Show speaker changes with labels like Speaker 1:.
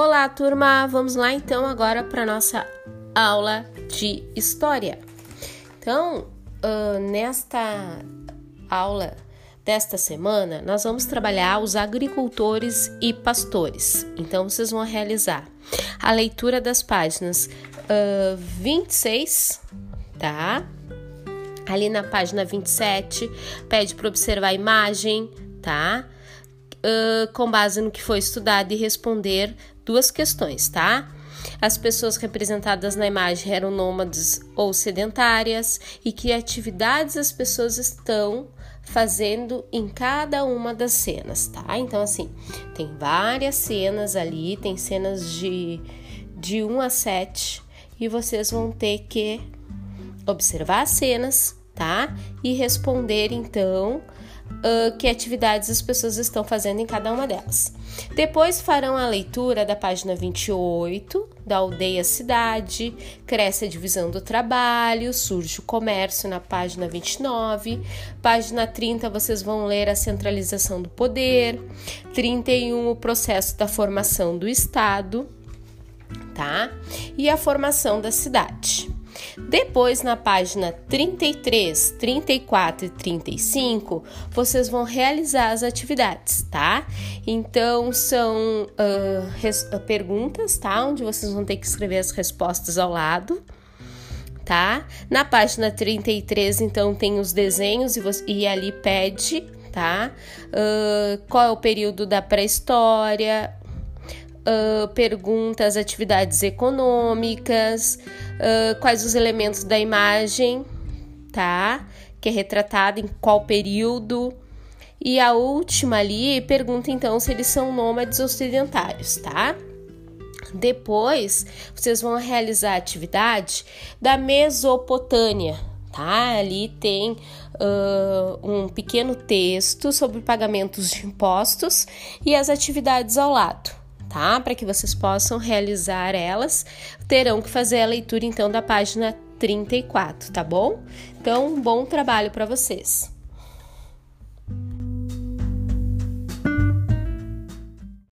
Speaker 1: Olá, turma! Vamos lá então agora para nossa aula de história. Então, uh, nesta aula desta semana, nós vamos trabalhar os agricultores e pastores. Então, vocês vão realizar a leitura das páginas uh, 26, tá? Ali na página 27, pede para observar a imagem, tá? Uh, com base no que foi estudado e responder duas questões, tá? As pessoas representadas na imagem eram nômades ou sedentárias e que atividades as pessoas estão fazendo em cada uma das cenas, tá? Então, assim, tem várias cenas ali, tem cenas de, de 1 a 7 e vocês vão ter que observar as cenas, tá? E responder então uh, que atividades as pessoas estão fazendo em cada uma delas. Depois farão a leitura da página 28, da aldeia cidade, cresce a divisão do trabalho, surge o comércio na página 29, página 30 vocês vão ler a centralização do poder, 31 o processo da formação do estado, tá? E a formação da cidade. Depois, na página 33, 34 e 35, vocês vão realizar as atividades, tá? Então, são uh, perguntas, tá? Onde vocês vão ter que escrever as respostas ao lado tá? Na página 33, então, tem os desenhos e, e ali pede, tá? Uh, qual é o período da pré-história, uh, pergunta as atividades econômicas, uh, quais os elementos da imagem, tá? Que é retratada em qual período. E a última ali pergunta então se eles são nômades ou sedentários, tá? Depois, vocês vão realizar a atividade da Mesopotâmia, tá? Ali tem uh, um pequeno texto sobre pagamentos de impostos e as atividades ao lado tá? Para que vocês possam realizar elas, terão que fazer a leitura então da página 34, tá bom? Então, bom trabalho para vocês.